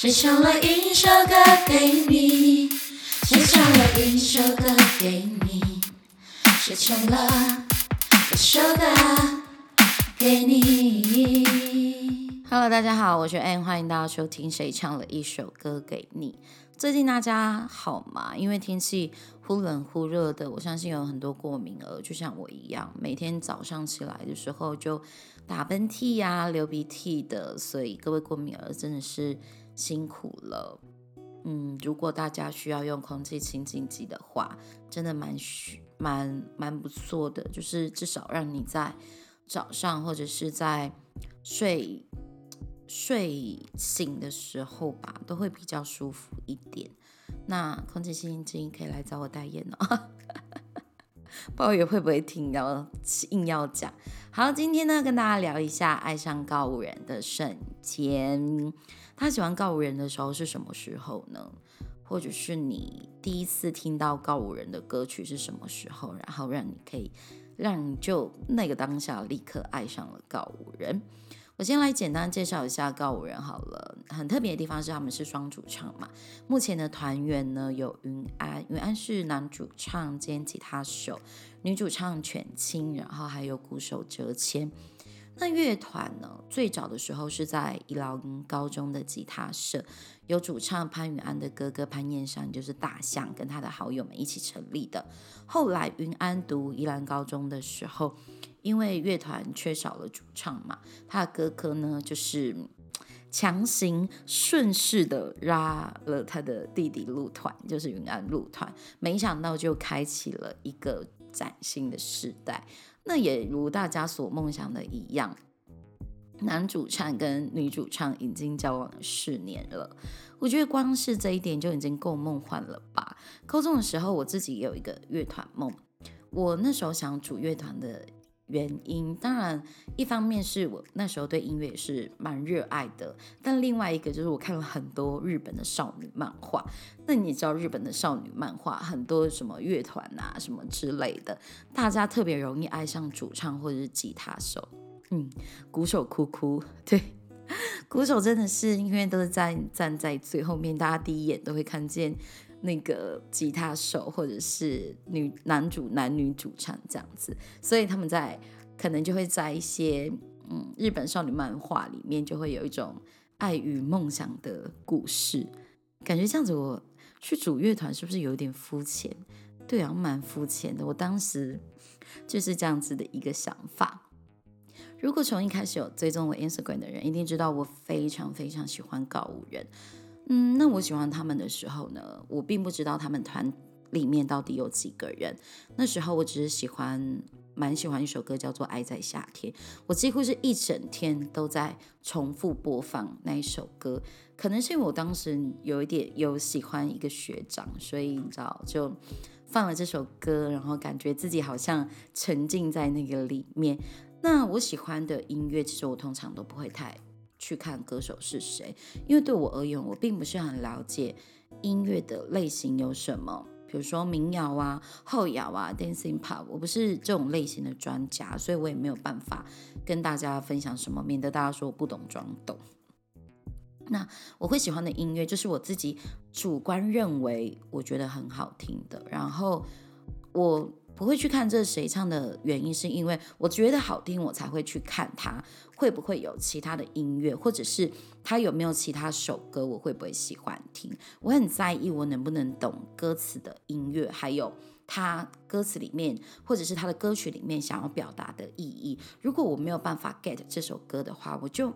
谁唱了一首歌给你？谁唱了一首歌给你？谁唱了一首歌给你？Hello，大家好，我是 Ann，欢迎大家收听《谁唱了一首歌给你》。最近大家好吗？因为天气忽冷忽热的，我相信有很多过敏儿，就像我一样，每天早上起来的时候就打喷嚏呀、流鼻涕的。所以各位过敏儿真的是辛苦了。嗯，如果大家需要用空气清净机的话，真的蛮需蛮蛮不错的，就是至少让你在早上或者是在睡。睡醒的时候吧，都会比较舒服一点。那空气清新机可以来找我代言哦。抱怨会不会听到硬要讲？好，今天呢，跟大家聊一下爱上高五人的瞬间。他喜欢告五人的时候是什么时候呢？或者是你第一次听到告五人的歌曲是什么时候？然后让你可以让你就那个当下立刻爱上了告五人。我先来简单介绍一下告五人好了，很特别的地方是他们是双主唱嘛。目前的团员呢有云安，云安是男主唱兼吉他手，女主唱犬青，然后还有鼓手哲谦。那乐团呢？最早的时候是在宜兰高中的吉他社，有主唱潘宇安的哥哥潘彦山，就是大象，跟他的好友们一起成立的。后来云安读宜兰高中的时候，因为乐团缺少了主唱嘛，他的哥哥呢就是强行顺势的拉了他的弟弟入团，就是云安入团，没想到就开启了一个崭新的时代。那也如大家所梦想的一样，男主唱跟女主唱已经交往了四年了。我觉得光是这一点就已经够梦幻了吧。高中的时候，我自己也有一个乐团梦，我那时候想组乐团的。原因当然，一方面是我那时候对音乐也是蛮热爱的，但另外一个就是我看了很多日本的少女漫画。那你知道日本的少女漫画很多什么乐团啊什么之类的，大家特别容易爱上主唱或者是吉他手。嗯，鼓手哭哭，对，鼓手真的是因为都是在站在最后面，大家第一眼都会看见。那个吉他手，或者是女男主男女主唱这样子，所以他们在可能就会在一些嗯日本少女漫画里面，就会有一种爱与梦想的故事。感觉这样子，我去主乐团是不是有点肤浅？对啊，蛮肤浅的。我当时就是这样子的一个想法。如果从一开始有追踪我 Instagram 的人，一定知道我非常非常喜欢告五人。嗯，那我喜欢他们的时候呢，我并不知道他们团里面到底有几个人。那时候我只是喜欢，蛮喜欢一首歌叫做《爱在夏天》，我几乎是一整天都在重复播放那一首歌。可能是因为我当时有一点有喜欢一个学长，所以你知道就放了这首歌，然后感觉自己好像沉浸在那个里面。那我喜欢的音乐，其实我通常都不会太。去看歌手是谁，因为对我而言，我并不是很了解音乐的类型有什么，比如说民谣啊、后摇啊、dancing pop，我不是这种类型的专家，所以我也没有办法跟大家分享什么，免得大家说我不懂装懂。那我会喜欢的音乐，就是我自己主观认为我觉得很好听的，然后我。不会去看这谁唱的原因，是因为我觉得好听，我才会去看他会不会有其他的音乐，或者是他有没有其他首歌，我会不会喜欢听。我很在意我能不能懂歌词的音乐，还有他歌词里面或者是他的歌曲里面想要表达的意义。如果我没有办法 get 这首歌的话，我就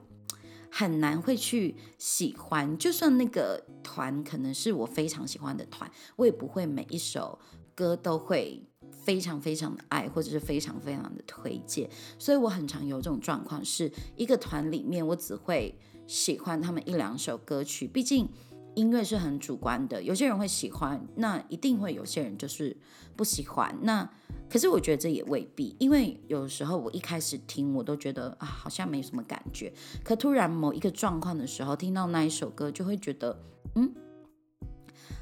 很难会去喜欢。就算那个团可能是我非常喜欢的团，我也不会每一首歌都会。非常非常的爱，或者是非常非常的推荐，所以我很常有这种状况，是一个团里面我只会喜欢他们一两首歌曲，毕竟音乐是很主观的，有些人会喜欢，那一定会有些人就是不喜欢。那可是我觉得这也未必，因为有时候我一开始听我都觉得啊好像没什么感觉，可突然某一个状况的时候听到那一首歌，就会觉得嗯，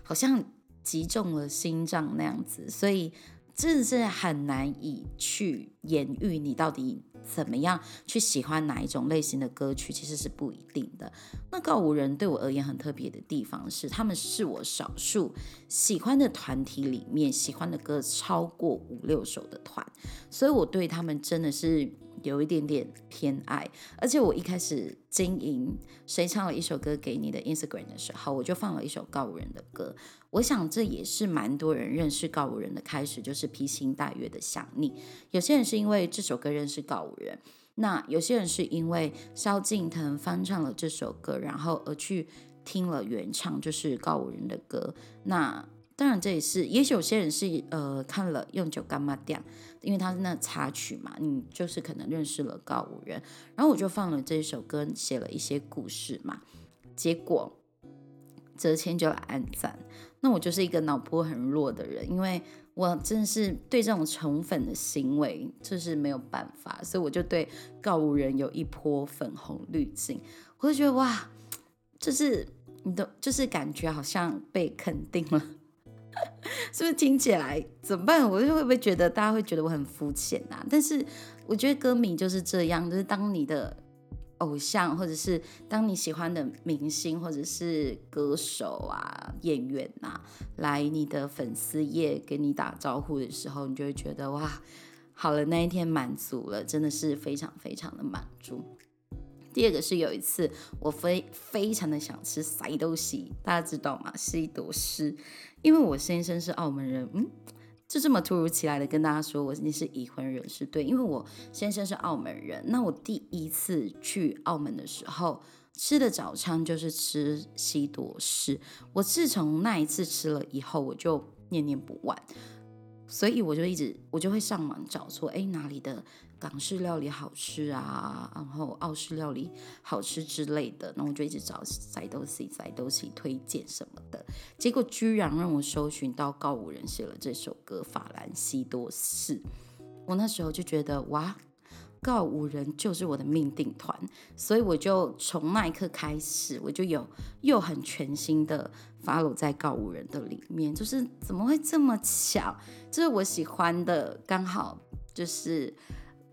好像击中了心脏那样子，所以。真的是很难以去言喻你到底怎么样去喜欢哪一种类型的歌曲，其实是不一定的。那告五人对我而言很特别的地方是，他们是我少数喜欢的团体里面喜欢的歌超过五六首的团，所以我对他们真的是。有一点点偏爱，而且我一开始经营谁唱了一首歌给你的 Instagram 的时候，我就放了一首告五人的歌。我想这也是蛮多人认识告五人的开始，就是披星戴月的想你。有些人是因为这首歌认识告五人，那有些人是因为萧敬腾翻唱了这首歌，然后而去听了原唱，就是告五人的歌。那当然，这也是，也许有些人是呃看了用酒干嘛掉，因为他是那插曲嘛，你就是可能认识了告五人，然后我就放了这首歌，写了一些故事嘛，结果泽谦就来暗赞，那我就是一个脑波很弱的人，因为我真的是对这种宠粉的行为就是没有办法，所以我就对告五人有一波粉红滤镜，我就觉得哇，就是你的就是感觉好像被肯定了。是不是听起来怎么办？我就会不会觉得大家会觉得我很肤浅啊？但是我觉得歌迷就是这样，就是当你的偶像，或者是当你喜欢的明星，或者是歌手啊、演员呐，来你的粉丝页给你打招呼的时候，你就会觉得哇，好了，那一天满足了，真的是非常非常的满足。第二个是有一次我非非常的想吃塞豆西，大家知道吗？是一朵诗。因为我先生是澳门人，嗯，就这么突如其来的跟大家说，我你是已婚人士，对，因为我先生是澳门人，那我第一次去澳门的时候吃的早餐就是吃西多士，我自从那一次吃了以后，我就念念不忘。所以我就一直我就会上网找说，哎，哪里的港式料理好吃啊，然后澳式料理好吃之类的，然后我就一直找塞豆西、塞豆西推荐什么的，结果居然让我搜寻到告五人写了这首歌《法兰西多士》，我那时候就觉得哇。告五人就是我的命定团，所以我就从那一刻开始，我就有又很全新的 follow 在告五人的里面，就是怎么会这么巧？就是我喜欢的刚好就是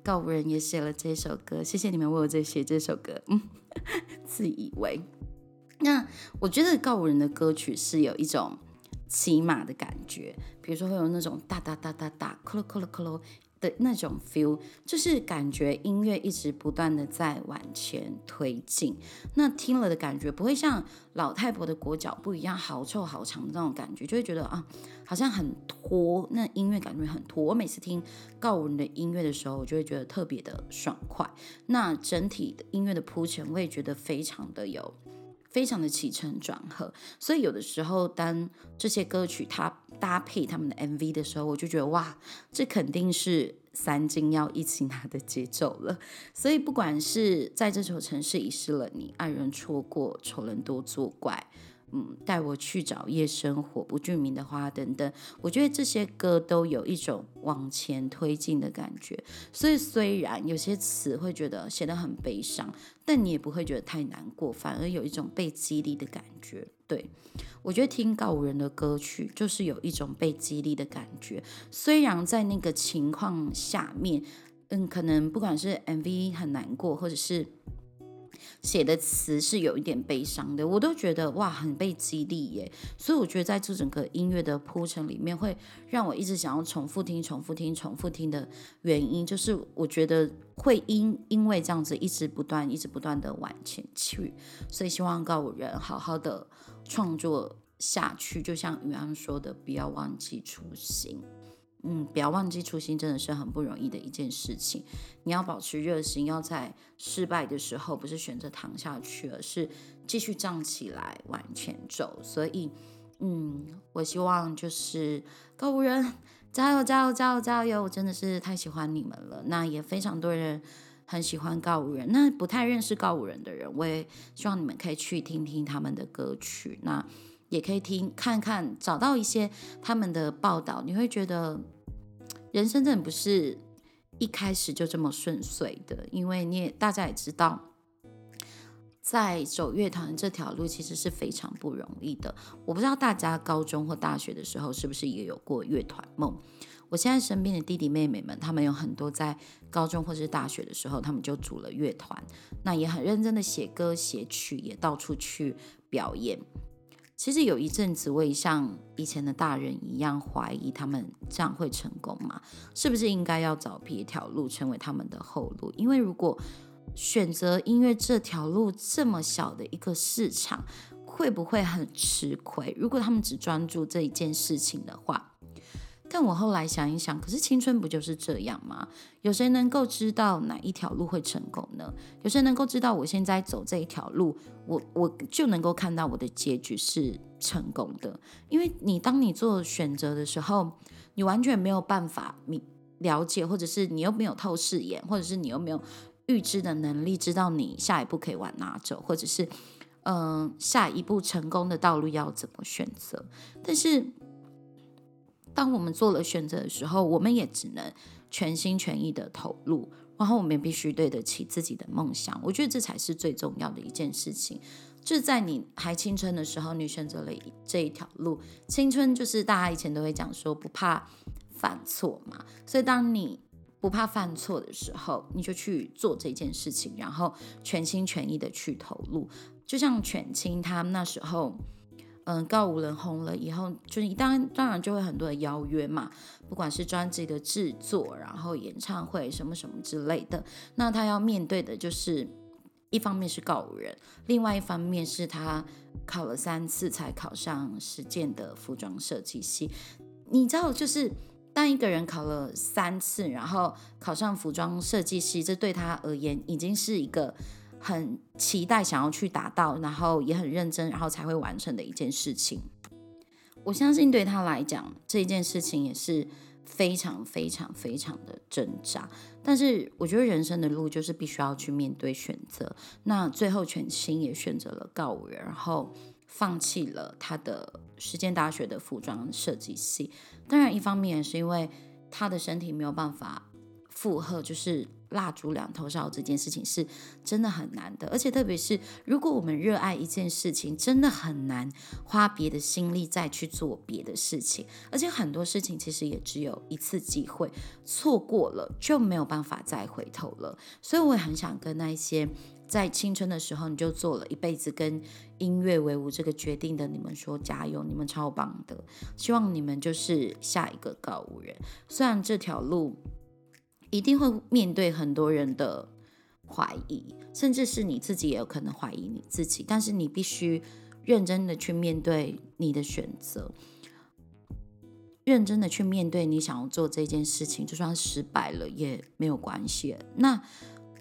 告五人也写了这首歌，谢谢你们为我在写这首歌，嗯，自以为。那我觉得告五人的歌曲是有一种骑马的感觉，比如说会有那种哒哒哒哒哒，咯咯咯咯咯。的那种 feel，就是感觉音乐一直不断的在往前推进，那听了的感觉不会像老太婆的裹脚布一样好臭好长的那种感觉，就会觉得啊，好像很拖，那音乐感觉很拖。我每次听告五人的音乐的时候，我就会觉得特别的爽快。那整体的音乐的铺陈，我也觉得非常的有。非常的起承转合，所以有的时候当这些歌曲它搭配他们的 MV 的时候，我就觉得哇，这肯定是三金要一起拿的节奏了。所以不管是在这座城市遗失了你，爱人错过，仇人多作怪。嗯，带我去找夜生活，不具名的花等等，我觉得这些歌都有一种往前推进的感觉。所以虽然有些词会觉得写得很悲伤，但你也不会觉得太难过，反而有一种被激励的感觉。对我觉得听告五人的歌曲，就是有一种被激励的感觉。虽然在那个情况下面，嗯，可能不管是 MV 很难过，或者是。写的词是有一点悲伤的，我都觉得哇，很被激励耶。所以我觉得在这整个音乐的铺陈里面，会让我一直想要重复听、重复听、重复听的原因，就是我觉得会因因为这样子一直不断、一直不断的往前去。所以希望告五人好好的创作下去，就像宇安说的，不要忘记初心。嗯，不要忘记初心，真的是很不容易的一件事情。你要保持热心，要在失败的时候不是选择躺下去，而是继续站起来往前走。所以，嗯，我希望就是告五人加油加油加油加油！我真的是太喜欢你们了。那也非常多人很喜欢告五人，那不太认识告五人的人，我也希望你们可以去听听他们的歌曲。那也可以听看看，找到一些他们的报道，你会觉得人生真的不是一开始就这么顺遂的，因为你也大家也知道，在走乐团这条路其实是非常不容易的。我不知道大家高中或大学的时候是不是也有过乐团梦？我现在身边的弟弟妹妹们，他们有很多在高中或是大学的时候，他们就组了乐团，那也很认真的写歌写曲，也到处去表演。其实有一阵子，我也像以前的大人一样怀疑他们这样会成功吗？是不是应该要找别条路成为他们的后路？因为如果选择音乐这条路这么小的一个市场，会不会很吃亏？如果他们只专注这一件事情的话。但我后来想一想，可是青春不就是这样吗？有谁能够知道哪一条路会成功呢？有谁能够知道我现在走这一条路，我我就能够看到我的结局是成功的？因为你当你做选择的时候，你完全没有办法你了解，或者是你又没有透视眼，或者是你又没有预知的能力，知道你下一步可以往哪走，或者是嗯下一步成功的道路要怎么选择？但是。当我们做了选择的时候，我们也只能全心全意的投入，然后我们也必须对得起自己的梦想。我觉得这才是最重要的一件事情。就在你还青春的时候，你选择了这一条路。青春就是大家以前都会讲说不怕犯错嘛，所以当你不怕犯错的时候，你就去做这件事情，然后全心全意的去投入。就像犬青他那时候。嗯，告五人红了以后，就是当然当然就会很多的邀约嘛，不管是专辑的制作，然后演唱会什么什么之类的。那他要面对的就是一方面是告五人，另外一方面是他考了三次才考上实践的服装设计系。你知道，就是当一个人考了三次，然后考上服装设计系，这对他而言已经是一个。很期待想要去达到，然后也很认真，然后才会完成的一件事情。我相信对他来讲，这一件事情也是非常非常非常的挣扎。但是我觉得人生的路就是必须要去面对选择。那最后全心也选择了告五人，然后放弃了他的时间大学的服装设计系。当然，一方面也是因为他的身体没有办法负荷，就是。蜡烛两头烧这件事情是真的很难的，而且特别是如果我们热爱一件事情，真的很难花别的心力再去做别的事情。而且很多事情其实也只有一次机会，错过了就没有办法再回头了。所以我也很想跟那一些在青春的时候你就做了一辈子跟音乐为伍这个决定的你们说加油，你们超棒的，希望你们就是下一个告五人。虽然这条路。一定会面对很多人的怀疑，甚至是你自己也有可能怀疑你自己。但是你必须认真的去面对你的选择，认真的去面对你想要做这件事情，就算失败了也没有关系。那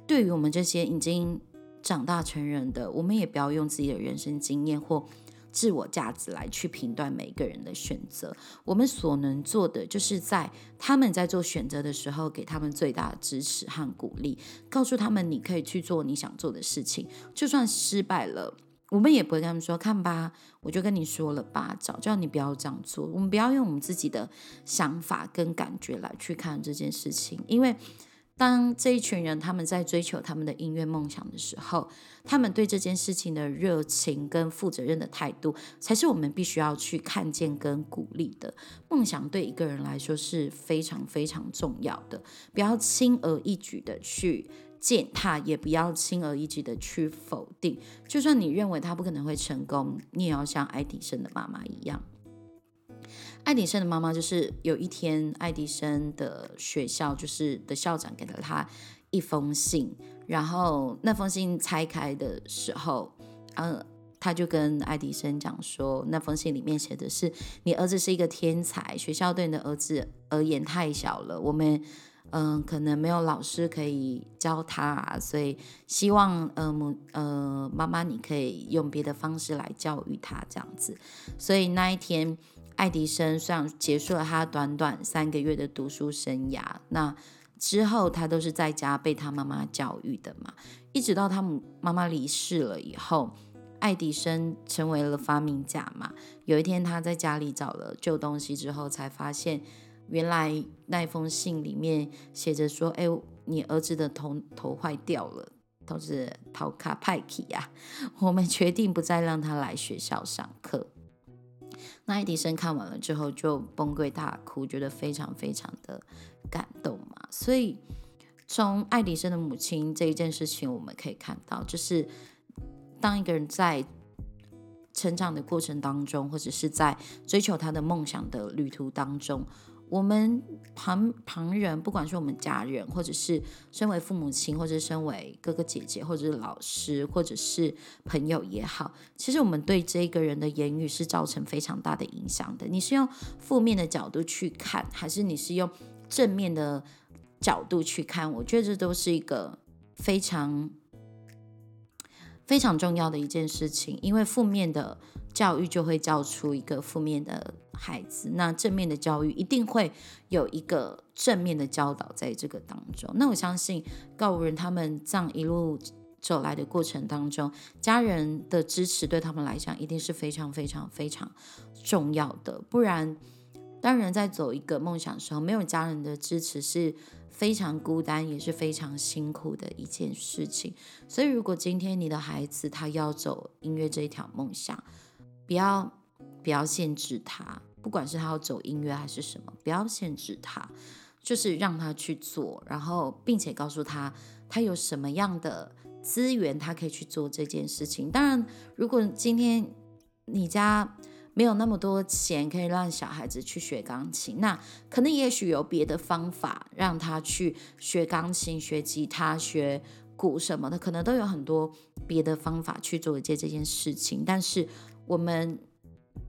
对于我们这些已经长大成人的，我们也不要用自己的人生经验或。自我价值来去评断每一个人的选择，我们所能做的就是在他们在做选择的时候，给他们最大的支持和鼓励，告诉他们你可以去做你想做的事情，就算失败了，我们也不会跟他们说看吧，我就跟你说了吧，早叫你不要这样做。我们不要用我们自己的想法跟感觉来去看这件事情，因为。当这一群人他们在追求他们的音乐梦想的时候，他们对这件事情的热情跟负责任的态度，才是我们必须要去看见跟鼓励的。梦想对一个人来说是非常非常重要的，不要轻而易举的去践踏，也不要轻而易举的去否定。就算你认为他不可能会成功，你也要像爱迪生的妈妈一样。爱迪生的妈妈就是有一天，爱迪生的学校就是的校长给了他一封信，然后那封信拆开的时候，嗯，他就跟爱迪生讲说，那封信里面写的是你儿子是一个天才，学校对你的儿子而言太小了，我们嗯可能没有老师可以教他，所以希望呃母呃妈妈你可以用别的方式来教育他这样子，所以那一天。爱迪生虽然结束了他短短三个月的读书生涯，那之后他都是在家被他妈妈教育的嘛。一直到他母妈妈离世了以后，爱迪生成为了发明家嘛。有一天他在家里找了旧东西之后，才发现原来那封信里面写着说：“哎，你儿子的头头坏掉了，都是头卡派克呀。我们决定不再让他来学校上课。”那爱迪生看完了之后就崩溃大哭，觉得非常非常的感动嘛。所以从爱迪生的母亲这一件事情，我们可以看到，就是当一个人在成长的过程当中，或者是在追求他的梦想的旅途当中。我们旁旁人，不管是我们家人，或者是身为父母亲，或者身为哥哥姐姐，或者是老师，或者是朋友也好，其实我们对这个人的言语是造成非常大的影响的。你是用负面的角度去看，还是你是用正面的角度去看？我觉得这都是一个非常非常重要的一件事情，因为负面的教育就会教出一个负面的。孩子，那正面的教育一定会有一个正面的教导在这个当中。那我相信告五人他们这样一路走来的过程当中，家人的支持对他们来讲一定是非常非常非常重要的。不然，当人在走一个梦想的时候，没有家人的支持是非常孤单，也是非常辛苦的一件事情。所以，如果今天你的孩子他要走音乐这一条梦想，不要不要限制他。不管是他要走音乐还是什么，不要限制他，就是让他去做，然后并且告诉他他有什么样的资源，他可以去做这件事情。当然，如果今天你家没有那么多钱可以让小孩子去学钢琴，那可能也许有别的方法让他去学钢琴、学吉他、学鼓什么的，可能都有很多别的方法去做一件这件事情。但是我们。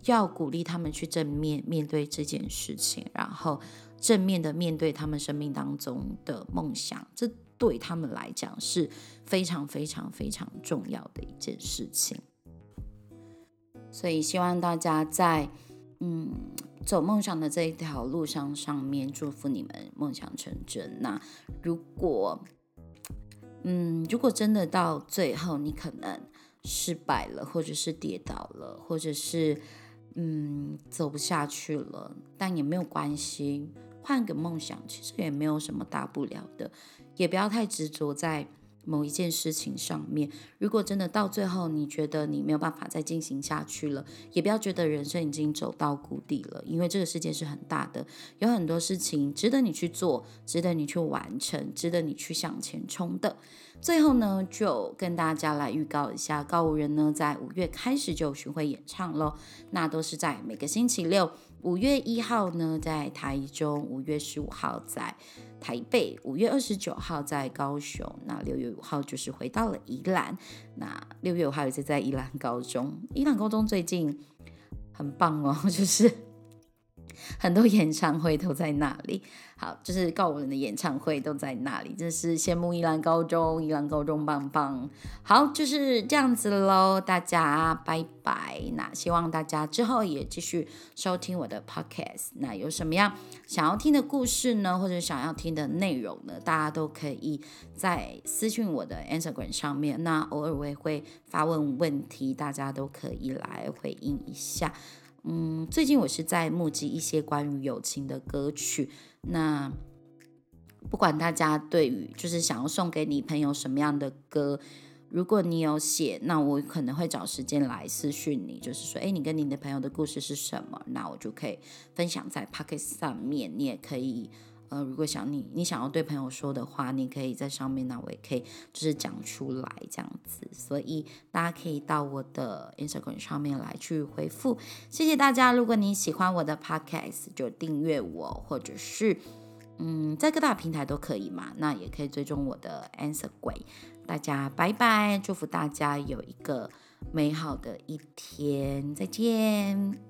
要鼓励他们去正面面对这件事情，然后正面的面对他们生命当中的梦想，这对他们来讲是非常非常非常重要的一件事情。所以希望大家在嗯走梦想的这一条路上上面，祝福你们梦想成真。那如果嗯如果真的到最后你可能失败了，或者是跌倒了，或者是嗯，走不下去了，但也没有关系，换个梦想，其实也没有什么大不了的，也不要太执着在某一件事情上面。如果真的到最后你觉得你没有办法再进行下去了，也不要觉得人生已经走到谷底了，因为这个世界是很大的，有很多事情值得你去做，值得你去完成，值得你去向前冲的。最后呢，就跟大家来预告一下，告五人呢在五月开始就巡回演唱喽。那都是在每个星期六，五月一号呢在台中，五月十五号在台北，五月二十九号在高雄，那六月五号就是回到了宜兰。那六月五号也是在宜兰高中，宜兰高中最近很棒哦，就是。很多演唱会都在那里，好，就是告五人的演唱会都在那里，真是羡慕宜兰高中，宜兰高中棒棒。好，就是这样子喽，大家拜拜。那希望大家之后也继续收听我的 podcast。那有什么样想要听的故事呢，或者想要听的内容呢？大家都可以在私讯我的 Instagram 上面。那偶尔我也会发问问题，大家都可以来回应一下。嗯，最近我是在募集一些关于友情的歌曲。那不管大家对于就是想要送给你朋友什么样的歌，如果你有写，那我可能会找时间来私讯你，就是说，哎，你跟你的朋友的故事是什么？那我就可以分享在 Pocket 上面，你也可以。呃，如果想你你想要对朋友说的话，你可以在上面，那我也可以就是讲出来这样子，所以大家可以到我的 Instagram 上面来去回复，谢谢大家。如果你喜欢我的 Podcast，就订阅我，或者是嗯，在各大平台都可以嘛，那也可以追踪我的 Instagram。大家拜拜，祝福大家有一个美好的一天，再见。